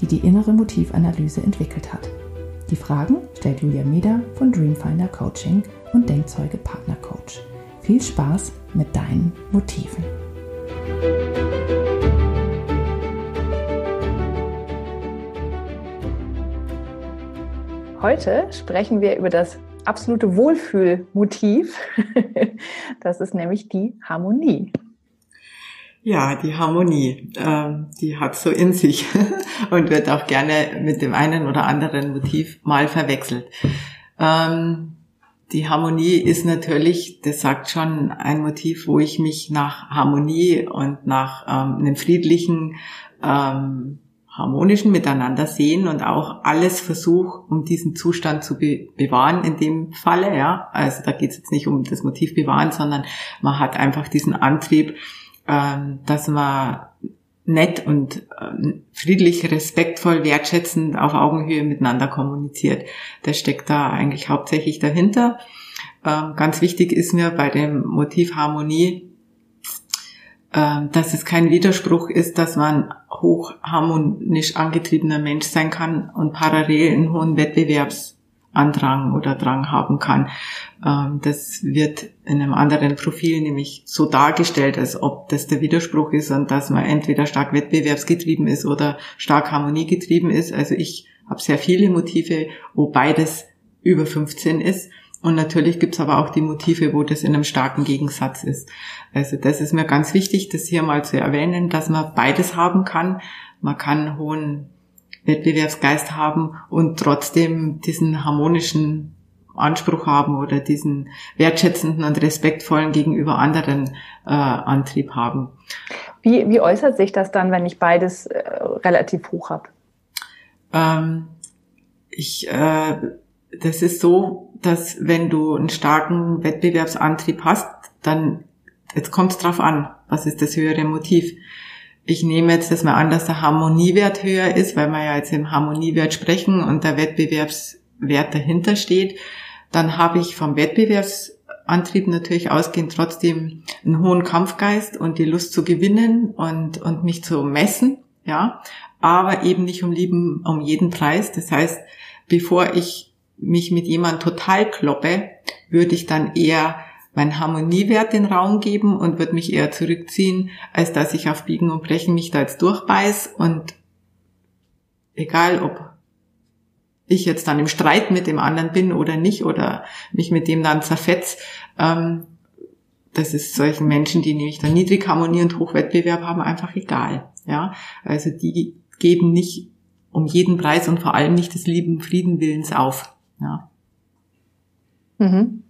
die die innere Motivanalyse entwickelt hat. Die Fragen stellt Julia Meder von Dreamfinder Coaching und Denkzeuge Partner Coach. Viel Spaß mit deinen Motiven. Heute sprechen wir über das absolute Wohlfühlmotiv. Das ist nämlich die Harmonie. Ja, die Harmonie, ähm, die hat so in sich und wird auch gerne mit dem einen oder anderen Motiv mal verwechselt. Ähm, die Harmonie ist natürlich, das sagt schon, ein Motiv, wo ich mich nach Harmonie und nach ähm, einem friedlichen, harmonischen Miteinander sehen und auch alles versuche, um diesen Zustand zu be bewahren in dem Falle. Ja, also da geht es jetzt nicht um das Motiv bewahren, sondern man hat einfach diesen Antrieb, ähm, dass man nett und ähm, friedlich, respektvoll, wertschätzend auf Augenhöhe miteinander kommuniziert. Das steckt da eigentlich hauptsächlich dahinter. Ähm, ganz wichtig ist mir bei dem Motiv Harmonie, dass es kein Widerspruch ist, dass man hochharmonisch angetriebener Mensch sein kann und parallel einen hohen Wettbewerbs Andrang oder Drang haben kann. Ähm, das wird in einem anderen Profil nämlich so dargestellt, als ob das der Widerspruch ist und dass man entweder stark wettbewerbsgetrieben ist oder stark harmoniegetrieben ist. Also ich habe sehr viele Motive, wo beides über 15 ist. Und natürlich gibt's aber auch die Motive, wo das in einem starken Gegensatz ist. Also das ist mir ganz wichtig, das hier mal zu erwähnen, dass man beides haben kann. Man kann hohen Wettbewerbsgeist haben und trotzdem diesen harmonischen Anspruch haben oder diesen wertschätzenden und respektvollen gegenüber anderen äh, Antrieb haben. Wie, wie äußert sich das dann, wenn ich beides äh, relativ hoch habe? Ähm, ich, äh, das ist so, dass wenn du einen starken Wettbewerbsantrieb hast, dann jetzt kommt es drauf an, was ist das höhere Motiv ich nehme jetzt das mal an, dass der Harmoniewert höher ist, weil wir ja jetzt im Harmoniewert sprechen und der Wettbewerbswert dahinter steht, dann habe ich vom Wettbewerbsantrieb natürlich ausgehend trotzdem einen hohen Kampfgeist und die Lust zu gewinnen und, und mich zu messen, ja, aber eben nicht um lieben, um jeden Preis. Das heißt, bevor ich mich mit jemand total kloppe, würde ich dann eher meinen Harmoniewert den Raum geben und würde mich eher zurückziehen, als dass ich auf Biegen und Brechen mich da jetzt durchbeiß und egal ob ich jetzt dann im Streit mit dem anderen bin oder nicht oder mich mit dem dann zerfetz, ähm, das ist solchen Menschen, die nämlich dann niedrig Harmonie und Hochwettbewerb haben, einfach egal. Ja, also die geben nicht um jeden Preis und vor allem nicht des lieben Friedenwillens auf. Ja. Mhm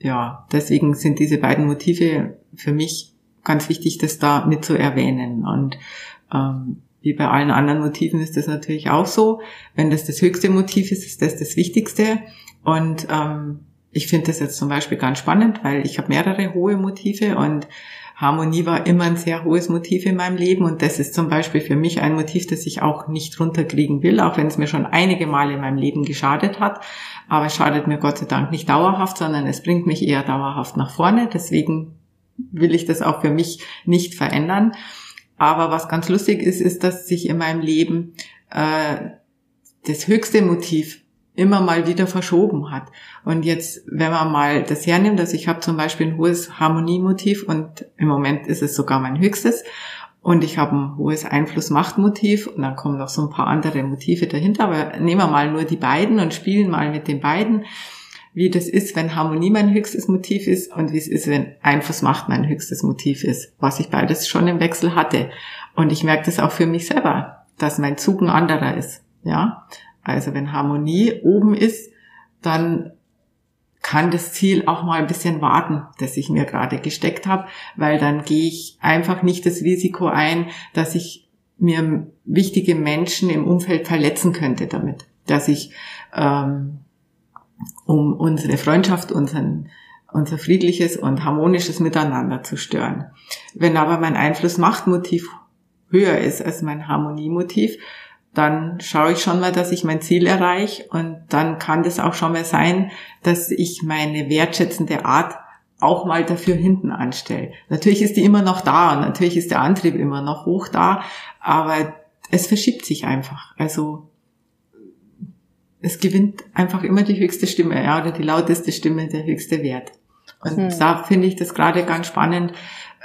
ja, deswegen sind diese beiden Motive für mich ganz wichtig, das da mit zu erwähnen. Und ähm, wie bei allen anderen Motiven ist das natürlich auch so. Wenn das das höchste Motiv ist, ist das das Wichtigste. Und ähm, ich finde das jetzt zum Beispiel ganz spannend, weil ich habe mehrere hohe Motive und Harmonie war immer ein sehr hohes Motiv in meinem Leben und das ist zum Beispiel für mich ein Motiv, das ich auch nicht runterkriegen will, auch wenn es mir schon einige Male in meinem Leben geschadet hat. Aber es schadet mir Gott sei Dank nicht dauerhaft, sondern es bringt mich eher dauerhaft nach vorne. Deswegen will ich das auch für mich nicht verändern. Aber was ganz lustig ist, ist, dass sich in meinem Leben äh, das höchste Motiv immer mal wieder verschoben hat. Und jetzt, wenn man mal das hernimmt, also ich habe zum Beispiel ein hohes Harmoniemotiv und im Moment ist es sogar mein höchstes. Und ich habe ein hohes Einfluss-Macht-Motiv und dann kommen noch so ein paar andere Motive dahinter. Aber nehmen wir mal nur die beiden und spielen mal mit den beiden, wie das ist, wenn Harmonie mein höchstes Motiv ist und wie es ist, wenn Einfluss-Macht mein höchstes Motiv ist, was ich beides schon im Wechsel hatte. Und ich merke das auch für mich selber, dass mein Zug ein anderer ist. Ja, also wenn Harmonie oben ist, dann kann das Ziel auch mal ein bisschen warten, das ich mir gerade gesteckt habe, weil dann gehe ich einfach nicht das Risiko ein, dass ich mir wichtige Menschen im Umfeld verletzen könnte damit, dass ich ähm, um unsere Freundschaft, unseren, unser friedliches und harmonisches Miteinander zu stören. Wenn aber mein Einfluss-Macht-Motiv höher ist als mein Harmoniemotiv, dann schaue ich schon mal, dass ich mein Ziel erreiche und dann kann das auch schon mal sein, dass ich meine wertschätzende Art auch mal dafür hinten anstelle. Natürlich ist die immer noch da und natürlich ist der Antrieb immer noch hoch da, aber es verschiebt sich einfach. Also es gewinnt einfach immer die höchste Stimme, ja, oder die lauteste Stimme, der höchste Wert. Und hm. da finde ich das gerade ganz spannend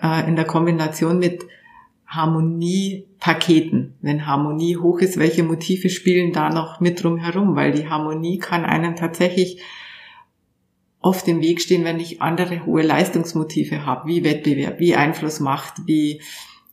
äh, in der Kombination mit Harmoniepaketen. Wenn Harmonie hoch ist, welche Motive spielen da noch mit drum herum? Weil die Harmonie kann einen tatsächlich oft im Weg stehen, wenn ich andere hohe Leistungsmotive habe, wie Wettbewerb, wie Einflussmacht, wie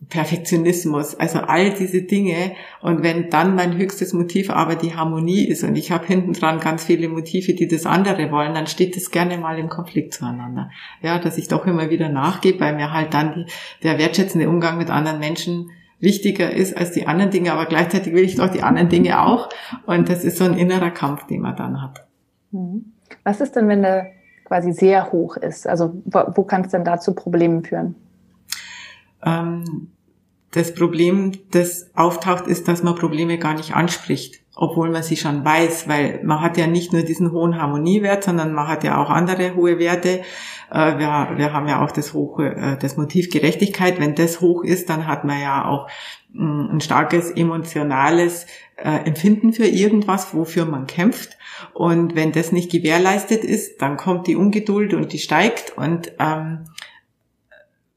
Perfektionismus, also all diese Dinge. Und wenn dann mein höchstes Motiv aber die Harmonie ist und ich habe hinten dran ganz viele Motive, die das andere wollen, dann steht das gerne mal im Konflikt zueinander. Ja, dass ich doch immer wieder nachgebe, weil mir halt dann die, der wertschätzende Umgang mit anderen Menschen wichtiger ist als die anderen Dinge, aber gleichzeitig will ich doch die anderen Dinge auch. Und das ist so ein innerer Kampf, den man dann hat. Mhm. Was ist denn, wenn der quasi sehr hoch ist? Also wo, wo kann es denn da zu Problemen führen? ähm, das Problem, das auftaucht, ist, dass man Probleme gar nicht anspricht, obwohl man sie schon weiß, weil man hat ja nicht nur diesen hohen Harmoniewert, sondern man hat ja auch andere hohe Werte. Äh, wir, wir haben ja auch das hohe, äh, das Motiv Gerechtigkeit. Wenn das hoch ist, dann hat man ja auch mh, ein starkes emotionales äh, Empfinden für irgendwas, wofür man kämpft. Und wenn das nicht gewährleistet ist, dann kommt die Ungeduld und die steigt und ähm,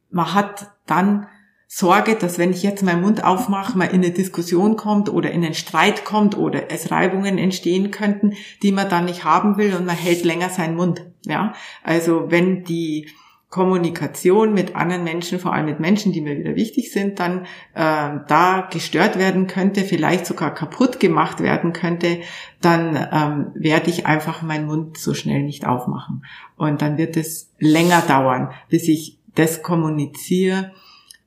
man hat dann Sorge, dass wenn ich jetzt meinen Mund aufmache, man in eine Diskussion kommt oder in einen Streit kommt oder es Reibungen entstehen könnten, die man dann nicht haben will und man hält länger seinen Mund. Ja, also wenn die Kommunikation mit anderen Menschen, vor allem mit Menschen, die mir wieder wichtig sind, dann äh, da gestört werden könnte, vielleicht sogar kaputt gemacht werden könnte, dann ähm, werde ich einfach meinen Mund so schnell nicht aufmachen. Und dann wird es länger dauern, bis ich das kommuniziere,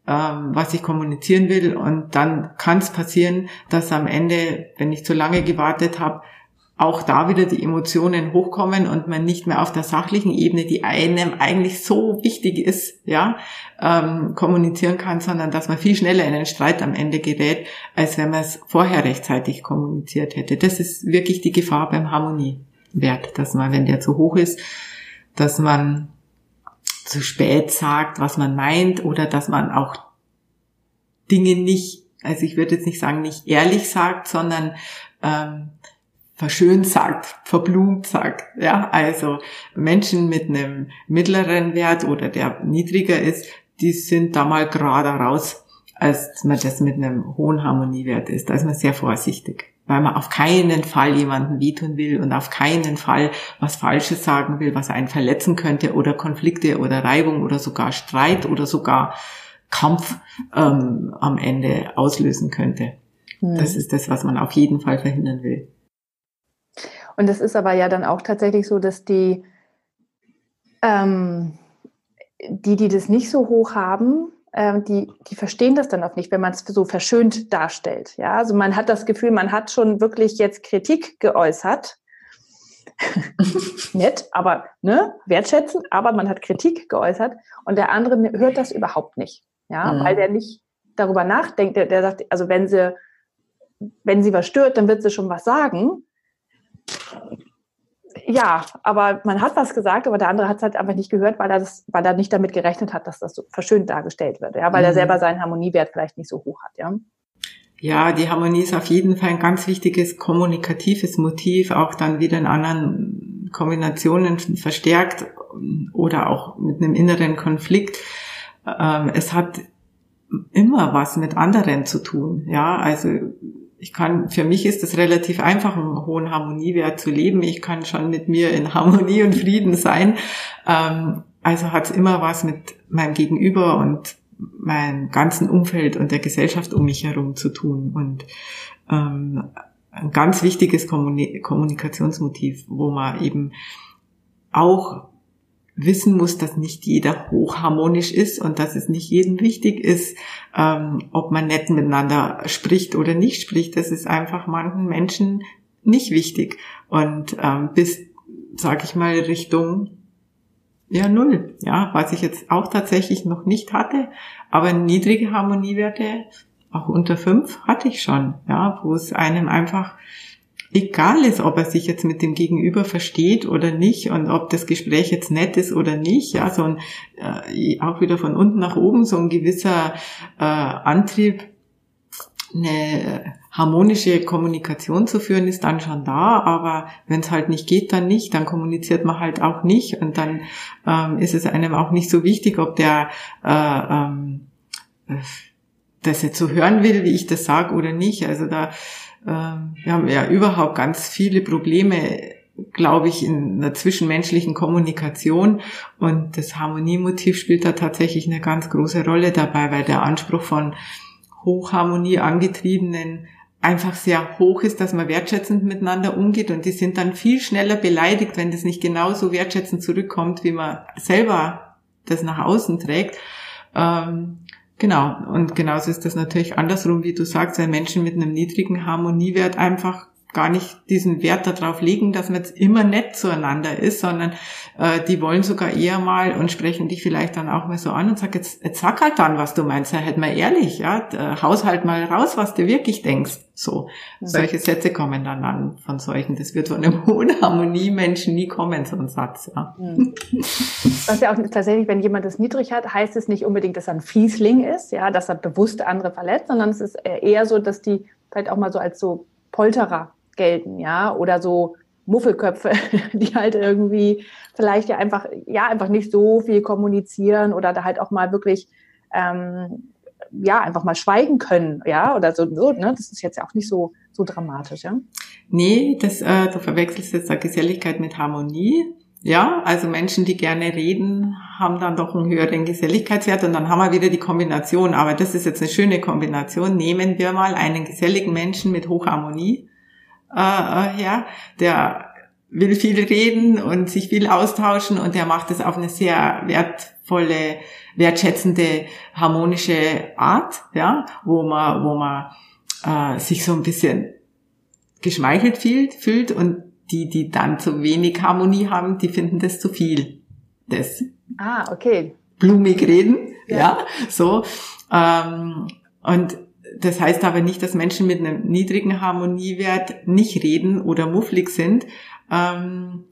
was ich kommunizieren will. Und dann kann es passieren, dass am Ende, wenn ich zu lange gewartet habe, auch da wieder die Emotionen hochkommen und man nicht mehr auf der sachlichen Ebene, die einem eigentlich so wichtig ist, ja, ähm, kommunizieren kann, sondern dass man viel schneller in einen Streit am Ende gerät, als wenn man es vorher rechtzeitig kommuniziert hätte. Das ist wirklich die Gefahr beim Harmoniewert, dass man, wenn der zu hoch ist, dass man zu spät sagt, was man meint oder dass man auch Dinge nicht, also ich würde jetzt nicht sagen, nicht ehrlich sagt, sondern ähm, verschönt sagt, verblumt sagt. Ja, also Menschen mit einem mittleren Wert oder der niedriger ist, die sind da mal gerade raus, als man das mit einem hohen Harmoniewert ist. Da ist man sehr vorsichtig weil man auf keinen Fall jemanden wehtun will und auf keinen Fall was Falsches sagen will, was einen verletzen könnte oder Konflikte oder Reibung oder sogar Streit oder sogar Kampf ähm, am Ende auslösen könnte. Mhm. Das ist das, was man auf jeden Fall verhindern will. Und es ist aber ja dann auch tatsächlich so, dass die, ähm, die, die das nicht so hoch haben, ähm, die, die verstehen das dann auch nicht, wenn man es so verschönt darstellt. Ja, also man hat das Gefühl, man hat schon wirklich jetzt Kritik geäußert. Nett, aber ne, wertschätzend, aber man hat Kritik geäußert und der andere hört das überhaupt nicht. Ja, mhm. weil der nicht darüber nachdenkt, der, der sagt, also wenn sie, wenn sie was stört, dann wird sie schon was sagen ja, aber man hat was gesagt, aber der andere hat es halt einfach nicht gehört, weil er, das, weil er nicht damit gerechnet hat, dass das so verschönt dargestellt wird, ja, weil mhm. er selber seinen Harmoniewert vielleicht nicht so hoch hat, ja. Ja, die Harmonie ist auf jeden Fall ein ganz wichtiges kommunikatives Motiv, auch dann wieder in anderen Kombinationen verstärkt oder auch mit einem inneren Konflikt. Ähm, es hat immer was mit anderen zu tun, ja, also ich kann, für mich ist es relativ einfach, einen hohen Harmoniewert zu leben. Ich kann schon mit mir in Harmonie und Frieden sein. Ähm, also hat es immer was mit meinem Gegenüber und meinem ganzen Umfeld und der Gesellschaft um mich herum zu tun. Und ähm, ein ganz wichtiges Kommunikationsmotiv, wo man eben auch wissen muss, dass nicht jeder hochharmonisch ist und dass es nicht jedem wichtig ist, ähm, ob man nett miteinander spricht oder nicht spricht. Das ist einfach manchen Menschen nicht wichtig. Und ähm, bis, sag ich mal, Richtung ja null, ja, was ich jetzt auch tatsächlich noch nicht hatte, aber niedrige Harmoniewerte, auch unter fünf hatte ich schon, ja, wo es einem einfach egal ist, ob er sich jetzt mit dem Gegenüber versteht oder nicht und ob das Gespräch jetzt nett ist oder nicht, ja, so ein, äh, auch wieder von unten nach oben so ein gewisser äh, Antrieb, eine harmonische Kommunikation zu führen, ist dann schon da, aber wenn es halt nicht geht, dann nicht, dann kommuniziert man halt auch nicht und dann ähm, ist es einem auch nicht so wichtig, ob der äh, ähm, das jetzt so hören will, wie ich das sage oder nicht. Also da ähm, wir haben ja überhaupt ganz viele Probleme, glaube ich, in einer zwischenmenschlichen Kommunikation. Und das Harmoniemotiv spielt da tatsächlich eine ganz große Rolle dabei, weil der Anspruch von Hochharmonie angetriebenen einfach sehr hoch ist, dass man wertschätzend miteinander umgeht und die sind dann viel schneller beleidigt, wenn das nicht genauso wertschätzend zurückkommt, wie man selber das nach außen trägt. Ähm, Genau. Und genauso ist das natürlich andersrum, wie du sagst, weil Menschen mit einem niedrigen Harmoniewert einfach gar nicht diesen Wert darauf legen, dass man jetzt immer nett zueinander ist, sondern äh, die wollen sogar eher mal und sprechen dich vielleicht dann auch mal so an und sagen, jetzt, jetzt sag halt dann, was du meinst, halt mal ehrlich, ja, haus halt mal raus, was du wirklich denkst. So, ja. solche Sätze kommen dann an von solchen. Das wird von einem hohen Harmoniemenschen nie kommen, so ein Satz, ja. Was ja auch tatsächlich, wenn jemand das niedrig hat, heißt es nicht unbedingt, dass er ein Fiesling ist, ja, dass er bewusst andere verletzt, sondern es ist eher so, dass die vielleicht auch mal so als so Polterer gelten, ja, oder so Muffelköpfe, die halt irgendwie vielleicht ja einfach, ja, einfach nicht so viel kommunizieren oder da halt auch mal wirklich, ähm, ja, einfach mal schweigen können, ja, oder so, so ne? das ist jetzt ja auch nicht so, so dramatisch, ja. Nee, das, äh, du verwechselst jetzt da Geselligkeit mit Harmonie. Ja, also Menschen, die gerne reden, haben dann doch einen höheren Geselligkeitswert und dann haben wir wieder die Kombination. Aber das ist jetzt eine schöne Kombination. Nehmen wir mal einen geselligen Menschen mit Hochharmonie äh, äh, ja, der will viel reden und sich viel austauschen und der macht es auf eine sehr wertvolle, wertschätzende, harmonische Art, ja, wo man, wo man äh, sich so ein bisschen geschmeichelt fühlt, fühlt und die, die dann zu wenig Harmonie haben, die finden das zu viel. Das. Ah, okay. Blumig reden, ja, ja so. Ähm, und das heißt aber nicht, dass Menschen mit einem niedrigen Harmoniewert nicht reden oder mufflig sind, ähm,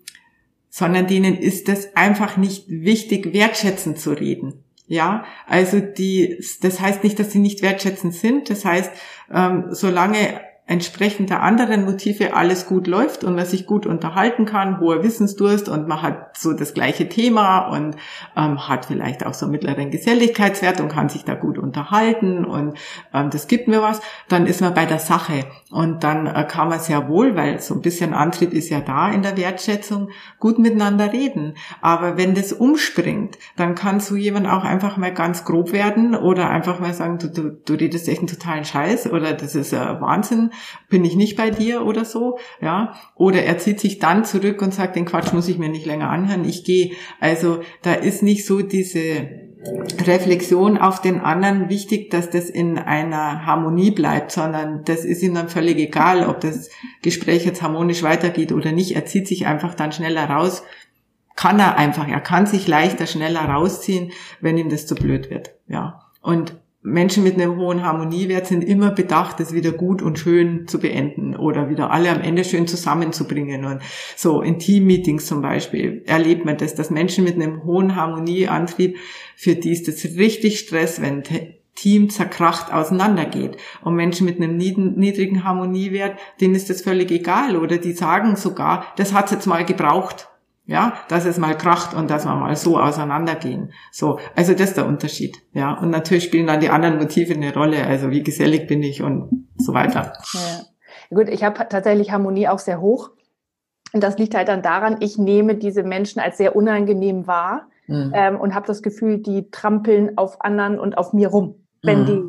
sondern denen ist es einfach nicht wichtig, wertschätzend zu reden. Ja, also die, das heißt nicht, dass sie nicht wertschätzend sind. Das heißt, ähm, solange entsprechend der anderen Motive alles gut läuft und man sich gut unterhalten kann, hoher Wissensdurst und man hat so das gleiche Thema und ähm, hat vielleicht auch so mittleren Geselligkeitswert und kann sich da gut unterhalten und ähm, das gibt mir was, dann ist man bei der Sache und dann äh, kann man sehr wohl, weil so ein bisschen Antrieb ist ja da in der Wertschätzung, gut miteinander reden. Aber wenn das umspringt, dann kann so jemand auch einfach mal ganz grob werden oder einfach mal sagen, du, du, du redest echt einen totalen Scheiß oder das ist äh, Wahnsinn bin ich nicht bei dir oder so, ja. Oder er zieht sich dann zurück und sagt, den Quatsch muss ich mir nicht länger anhören, ich gehe. Also da ist nicht so diese Reflexion auf den anderen wichtig, dass das in einer Harmonie bleibt, sondern das ist ihm dann völlig egal, ob das Gespräch jetzt harmonisch weitergeht oder nicht. Er zieht sich einfach dann schneller raus. Kann er einfach, er kann sich leichter, schneller rausziehen, wenn ihm das zu blöd wird, ja. Und Menschen mit einem hohen Harmoniewert sind immer bedacht, das wieder gut und schön zu beenden oder wieder alle am Ende schön zusammenzubringen. Und so in Teammeetings zum Beispiel erlebt man das, dass Menschen mit einem hohen Harmonieantrieb, für die ist das richtig Stress, wenn Team zerkracht auseinandergeht. Und Menschen mit einem niedrigen Harmoniewert, denen ist das völlig egal oder die sagen sogar, das hat's jetzt mal gebraucht ja, dass es mal kracht und dass wir mal so auseinandergehen. So, also das ist der Unterschied. Ja, und natürlich spielen dann die anderen Motive eine Rolle, also wie gesellig bin ich und so weiter. Ja. Gut, ich habe tatsächlich Harmonie auch sehr hoch. Und das liegt halt dann daran, ich nehme diese Menschen als sehr unangenehm wahr mhm. ähm, und habe das Gefühl, die trampeln auf anderen und auf mir rum. Wenn mhm. die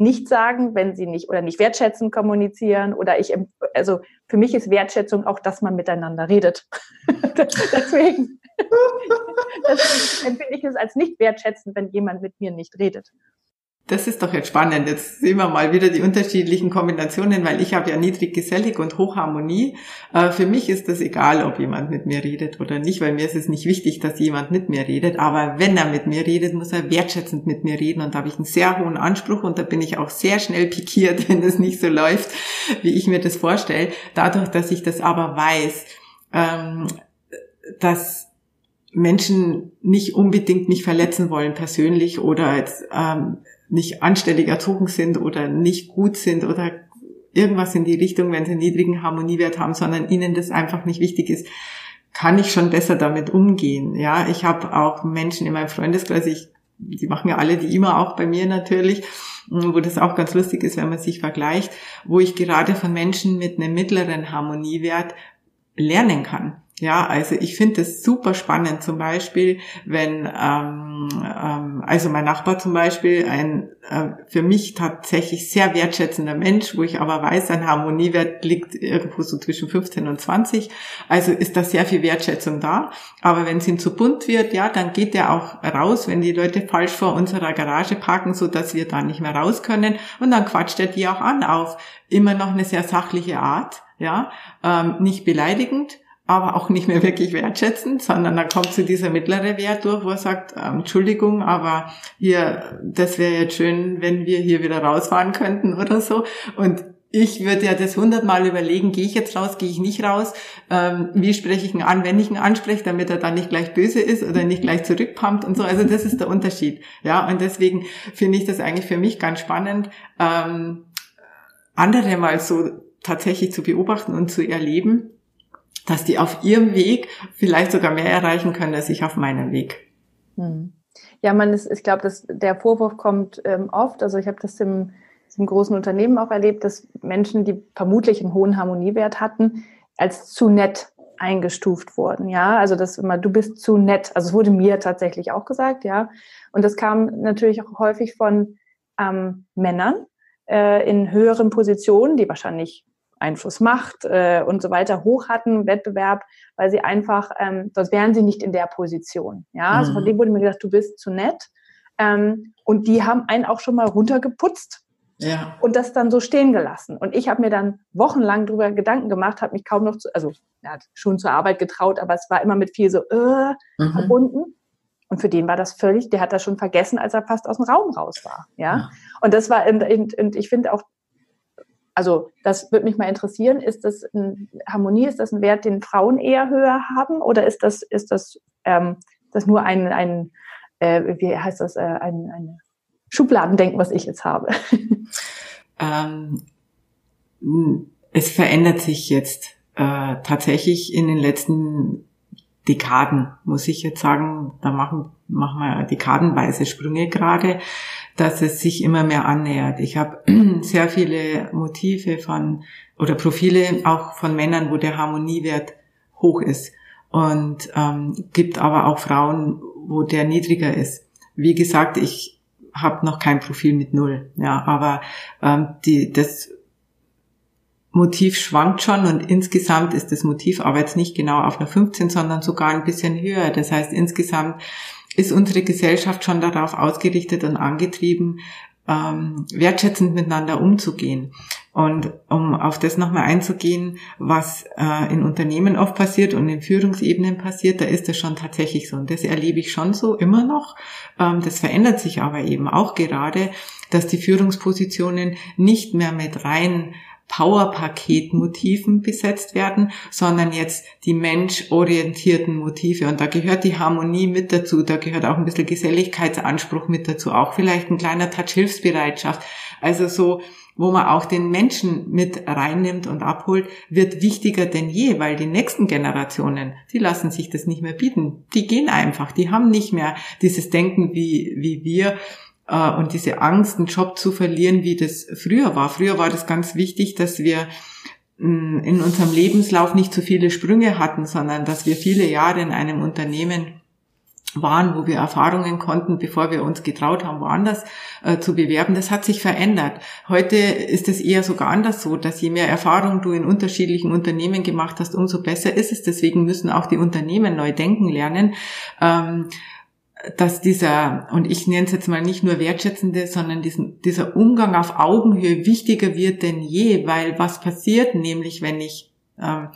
nicht sagen, wenn sie nicht oder nicht wertschätzend kommunizieren oder ich, also für mich ist Wertschätzung auch, dass man miteinander redet. Deswegen empfinde ich es als nicht wertschätzend, wenn jemand mit mir nicht redet. Das ist doch jetzt spannend. Jetzt sehen wir mal wieder die unterschiedlichen Kombinationen, weil ich habe ja niedrig gesellig und Hochharmonie. Äh, für mich ist das egal, ob jemand mit mir redet oder nicht, weil mir ist es nicht wichtig, dass jemand mit mir redet. Aber wenn er mit mir redet, muss er wertschätzend mit mir reden. Und da habe ich einen sehr hohen Anspruch und da bin ich auch sehr schnell pikiert, wenn es nicht so läuft, wie ich mir das vorstelle. Dadurch, dass ich das aber weiß, ähm, dass Menschen nicht unbedingt mich verletzen wollen persönlich oder jetzt, ähm, nicht anständig erzogen sind oder nicht gut sind oder irgendwas in die Richtung, wenn sie einen niedrigen Harmoniewert haben, sondern ihnen das einfach nicht wichtig ist, kann ich schon besser damit umgehen. Ja, ich habe auch Menschen in meinem Freundeskreis, ich, die machen ja alle die immer auch bei mir natürlich, wo das auch ganz lustig ist, wenn man sich vergleicht, wo ich gerade von Menschen mit einem mittleren Harmoniewert lernen kann. Ja, also ich finde es super spannend, zum Beispiel, wenn, ähm, ähm, also mein Nachbar zum Beispiel, ein äh, für mich tatsächlich sehr wertschätzender Mensch, wo ich aber weiß, sein Harmoniewert liegt irgendwo so zwischen 15 und 20, also ist da sehr viel Wertschätzung da. Aber wenn es ihm zu bunt wird, ja, dann geht er auch raus, wenn die Leute falsch vor unserer Garage parken, so dass wir da nicht mehr raus können. Und dann quatscht er die auch an auf immer noch eine sehr sachliche Art, ja, ähm, nicht beleidigend aber auch nicht mehr wirklich wertschätzend, sondern da kommt zu dieser mittlere Wert durch, wo er sagt, ähm, Entschuldigung, aber hier, das wäre jetzt schön, wenn wir hier wieder rausfahren könnten oder so. Und ich würde ja das hundertmal überlegen, gehe ich jetzt raus, gehe ich nicht raus, ähm, wie spreche ich ihn an, wenn ich ihn anspreche, damit er dann nicht gleich böse ist oder nicht gleich zurückpumpt und so. Also das ist der Unterschied. Ja, und deswegen finde ich das eigentlich für mich ganz spannend, ähm, andere mal so tatsächlich zu beobachten und zu erleben dass die auf ihrem Weg vielleicht sogar mehr erreichen können als ich auf meinem Weg. Hm. Ja, man ist, ich glaube, dass der Vorwurf kommt ähm, oft. Also ich habe das im, im großen Unternehmen auch erlebt, dass Menschen, die vermutlich einen hohen Harmoniewert hatten, als zu nett eingestuft wurden. Ja, also das immer, du bist zu nett. Also es wurde mir tatsächlich auch gesagt, ja. Und das kam natürlich auch häufig von ähm, Männern äh, in höheren Positionen, die wahrscheinlich Einfluss, Macht äh, und so weiter hoch hatten, Wettbewerb, weil sie einfach, ähm, sonst wären sie nicht in der Position. Ja, mhm. also von mhm. dem wurde mir gesagt, du bist zu nett. Ähm, und die haben einen auch schon mal runtergeputzt. Ja. Und das dann so stehen gelassen. Und ich habe mir dann wochenlang darüber Gedanken gemacht, habe mich kaum noch zu, also ja, schon zur Arbeit getraut, aber es war immer mit viel so äh, mhm. verbunden. Und für den war das völlig, der hat das schon vergessen, als er fast aus dem Raum raus war. Ja. ja. Und das war, und, und ich finde auch also das würde mich mal interessieren. Ist das ein, Harmonie, ist das ein Wert, den Frauen eher höher haben oder ist das, ist das, ähm, das nur ein, ein äh, wie heißt das, äh, ein, ein Schubladendenken, was ich jetzt habe? Ähm, es verändert sich jetzt äh, tatsächlich in den letzten Dekaden, muss ich jetzt sagen. Da machen, machen wir dekadenweise Sprünge gerade dass es sich immer mehr annähert. Ich habe sehr viele Motive von oder Profile auch von Männern, wo der Harmoniewert hoch ist und ähm, gibt aber auch Frauen, wo der niedriger ist. Wie gesagt, ich habe noch kein Profil mit null, ja, aber ähm, die das Motiv schwankt schon und insgesamt ist das Motiv aber jetzt nicht genau auf einer 15, sondern sogar ein bisschen höher. Das heißt, insgesamt ist unsere Gesellschaft schon darauf ausgerichtet und angetrieben, ähm, wertschätzend miteinander umzugehen. Und um auf das nochmal einzugehen, was äh, in Unternehmen oft passiert und in Führungsebenen passiert, da ist das schon tatsächlich so. Und das erlebe ich schon so immer noch. Ähm, das verändert sich aber eben auch gerade, dass die Führungspositionen nicht mehr mit rein Power-Paket-Motiven besetzt werden, sondern jetzt die menschorientierten Motive. Und da gehört die Harmonie mit dazu, da gehört auch ein bisschen Geselligkeitsanspruch mit dazu, auch vielleicht ein kleiner Touch Hilfsbereitschaft. Also so, wo man auch den Menschen mit reinnimmt und abholt, wird wichtiger denn je, weil die nächsten Generationen, die lassen sich das nicht mehr bieten. Die gehen einfach, die haben nicht mehr dieses Denken wie, wie wir, äh, und diese Angst, einen Job zu verlieren, wie das früher war. Früher war das ganz wichtig, dass wir mm, in unserem Lebenslauf nicht zu viele Sprünge hatten, sondern dass wir viele Jahre in einem Unternehmen waren, wo wir Erfahrungen konnten, bevor wir uns getraut haben, woanders äh, zu bewerben, das hat sich verändert. Heute ist es eher sogar anders so, dass je mehr Erfahrung du in unterschiedlichen Unternehmen gemacht hast, umso besser ist es. Deswegen müssen auch die Unternehmen neu denken lernen. Ähm, dass dieser, und ich nenne es jetzt mal nicht nur wertschätzende, sondern diesen, dieser Umgang auf Augenhöhe wichtiger wird denn je, weil was passiert nämlich, wenn ich ähm,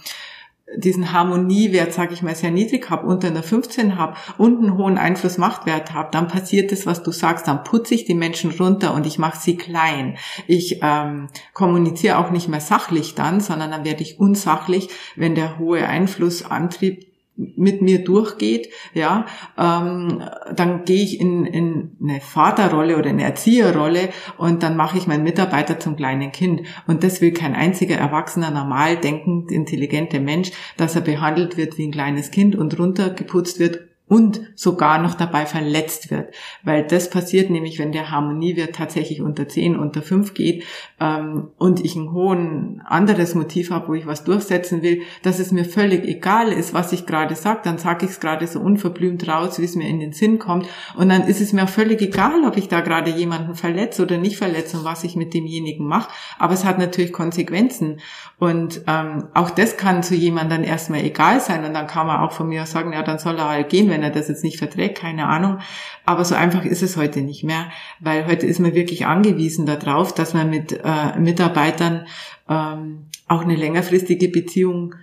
diesen Harmoniewert, sage ich mal, sehr niedrig habe, unter einer 15 habe und einen hohen Einfluss-Machtwert habe, dann passiert das, was du sagst, dann putze ich die Menschen runter und ich mache sie klein. Ich ähm, kommuniziere auch nicht mehr sachlich dann, sondern dann werde ich unsachlich, wenn der hohe Einflussantrieb mit mir durchgeht, ja, ähm, dann gehe ich in, in eine Vaterrolle oder eine Erzieherrolle und dann mache ich meinen Mitarbeiter zum kleinen Kind. Und das will kein einziger erwachsener, normal denkend, intelligente Mensch, dass er behandelt wird wie ein kleines Kind und runtergeputzt wird und sogar noch dabei verletzt wird. Weil das passiert nämlich, wenn der Harmoniewert tatsächlich unter 10, unter 5 geht ähm, und ich ein hohen anderes Motiv habe, wo ich was durchsetzen will, dass es mir völlig egal ist, was ich gerade sage, dann sage ich es gerade so unverblümt raus, wie es mir in den Sinn kommt. Und dann ist es mir völlig egal, ob ich da gerade jemanden verletze oder nicht verletze und was ich mit demjenigen mache, aber es hat natürlich Konsequenzen. Und ähm, auch das kann zu jemandem dann erstmal egal sein. Und dann kann man auch von mir sagen, ja, dann soll er halt gehen, wenn er das jetzt nicht verträgt, keine Ahnung. Aber so einfach ist es heute nicht mehr, weil heute ist man wirklich angewiesen darauf, dass man mit äh, Mitarbeitern ähm, auch eine längerfristige Beziehung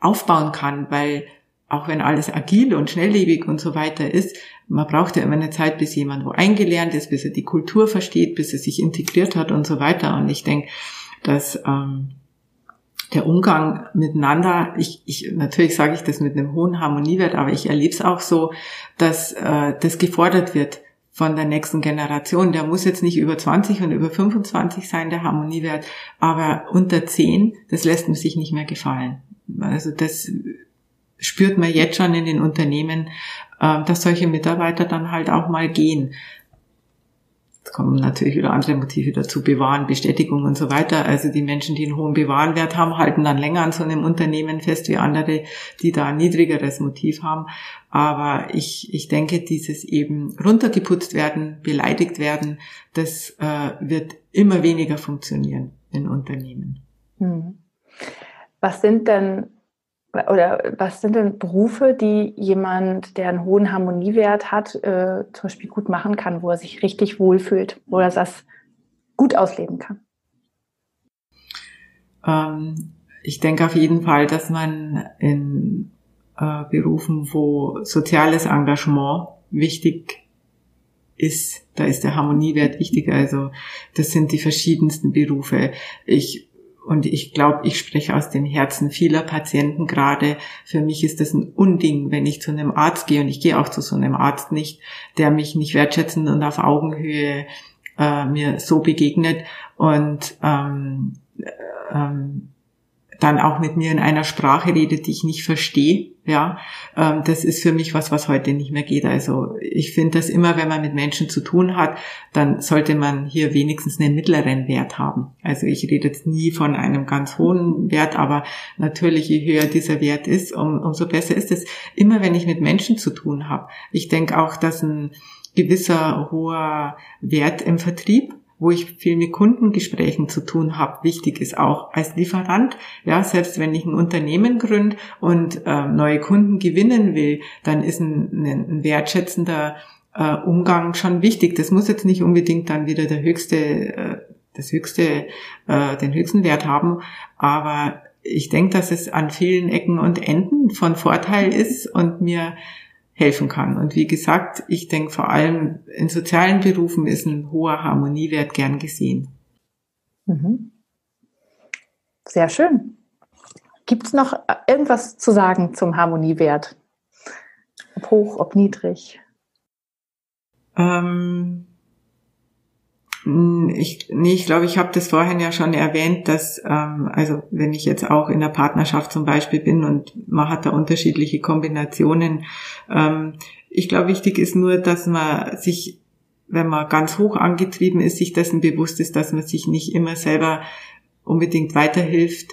aufbauen kann, weil auch wenn alles agil und schnelllebig und so weiter ist, man braucht ja immer eine Zeit, bis jemand wo eingelernt ist, bis er die Kultur versteht, bis er sich integriert hat und so weiter. Und ich denke, dass ähm, der Umgang miteinander, ich, ich natürlich sage ich das mit einem hohen Harmoniewert, aber ich erlebe es auch so, dass äh, das gefordert wird von der nächsten Generation. Der muss jetzt nicht über 20 und über 25 sein, der Harmoniewert, aber unter 10, das lässt man sich nicht mehr gefallen. Also das spürt man jetzt schon in den Unternehmen, äh, dass solche Mitarbeiter dann halt auch mal gehen. Es kommen natürlich wieder andere Motive dazu, Bewahren, Bestätigung und so weiter. Also die Menschen, die einen hohen Bewahrenwert haben, halten dann länger an so einem Unternehmen fest wie andere, die da ein niedrigeres Motiv haben. Aber ich, ich denke, dieses eben runtergeputzt werden, beleidigt werden, das äh, wird immer weniger funktionieren in Unternehmen. Hm. Was sind denn oder was sind denn Berufe, die jemand, der einen hohen Harmoniewert hat, äh, zum Beispiel gut machen kann, wo er sich richtig wohlfühlt, wo er das gut ausleben kann? Ähm, ich denke auf jeden Fall, dass man in äh, Berufen, wo soziales Engagement wichtig ist, da ist der Harmoniewert wichtig. Also das sind die verschiedensten Berufe. Ich und ich glaube, ich spreche aus den Herzen vieler Patienten gerade. Für mich ist das ein Unding, wenn ich zu einem Arzt gehe und ich gehe auch zu so einem Arzt nicht, der mich nicht wertschätzend und auf Augenhöhe äh, mir so begegnet und ähm, äh, ähm, dann auch mit mir in einer Sprache redet, die ich nicht verstehe. Ja, ähm, das ist für mich was, was heute nicht mehr geht. Also ich finde, dass immer, wenn man mit Menschen zu tun hat, dann sollte man hier wenigstens einen mittleren Wert haben. Also ich rede jetzt nie von einem ganz hohen Wert, aber natürlich, je höher dieser Wert ist, um, umso besser ist es. Immer, wenn ich mit Menschen zu tun habe. Ich denke auch, dass ein gewisser hoher Wert im Vertrieb wo ich viel mit Kundengesprächen zu tun habe, wichtig ist auch als Lieferant. Ja, selbst wenn ich ein Unternehmen gründe und äh, neue Kunden gewinnen will, dann ist ein, ein wertschätzender äh, Umgang schon wichtig. Das muss jetzt nicht unbedingt dann wieder der höchste, äh, das höchste, äh, den höchsten Wert haben, aber ich denke, dass es an vielen Ecken und Enden von Vorteil ist und mir helfen kann. Und wie gesagt, ich denke vor allem in sozialen Berufen ist ein hoher Harmoniewert gern gesehen. Mhm. Sehr schön. Gibt es noch irgendwas zu sagen zum Harmoniewert? Ob hoch, ob niedrig? Ähm, hm, ich, nee, ich glaube, ich habe das vorhin ja schon erwähnt, dass, ähm, also wenn ich jetzt auch in der Partnerschaft zum Beispiel bin und man hat da unterschiedliche Kombinationen, ähm, ich glaube, wichtig ist nur, dass man sich, wenn man ganz hoch angetrieben ist, sich dessen bewusst ist, dass man sich nicht immer selber unbedingt weiterhilft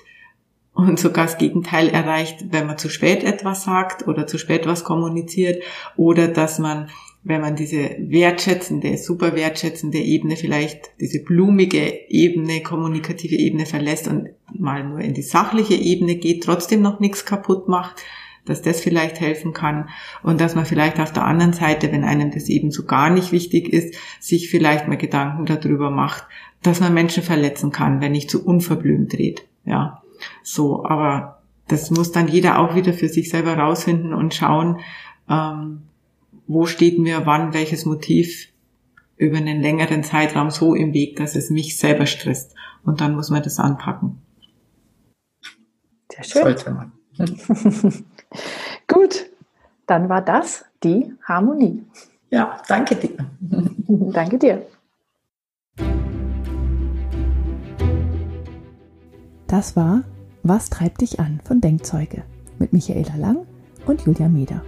und sogar das Gegenteil erreicht, wenn man zu spät etwas sagt oder zu spät was kommuniziert oder dass man, wenn man diese wertschätzende, super wertschätzende Ebene vielleicht, diese blumige Ebene, kommunikative Ebene verlässt und mal nur in die sachliche Ebene geht, trotzdem noch nichts kaputt macht, dass das vielleicht helfen kann und dass man vielleicht auf der anderen Seite, wenn einem das eben so gar nicht wichtig ist, sich vielleicht mal Gedanken darüber macht, dass man Menschen verletzen kann, wenn nicht zu unverblümt redet. Ja, so, aber das muss dann jeder auch wieder für sich selber rausfinden und schauen, ähm, wo steht mir wann welches Motiv über einen längeren Zeitraum so im Weg, dass es mich selber stresst. Und dann muss man das anpacken. Sehr schön. Sollte man. Gut, dann war das die Harmonie. Ja, danke dir. danke dir. Das war Was treibt dich an von Denkzeuge mit Michaela Lang und Julia Meder.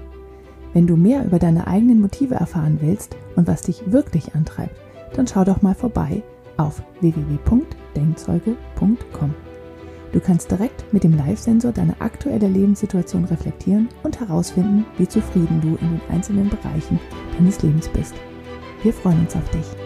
Wenn du mehr über deine eigenen Motive erfahren willst und was dich wirklich antreibt, dann schau doch mal vorbei auf www.denkzeuge.com. Du kannst direkt mit dem Live-Sensor deine aktuelle Lebenssituation reflektieren und herausfinden, wie zufrieden du in den einzelnen Bereichen deines Lebens bist. Wir freuen uns auf dich.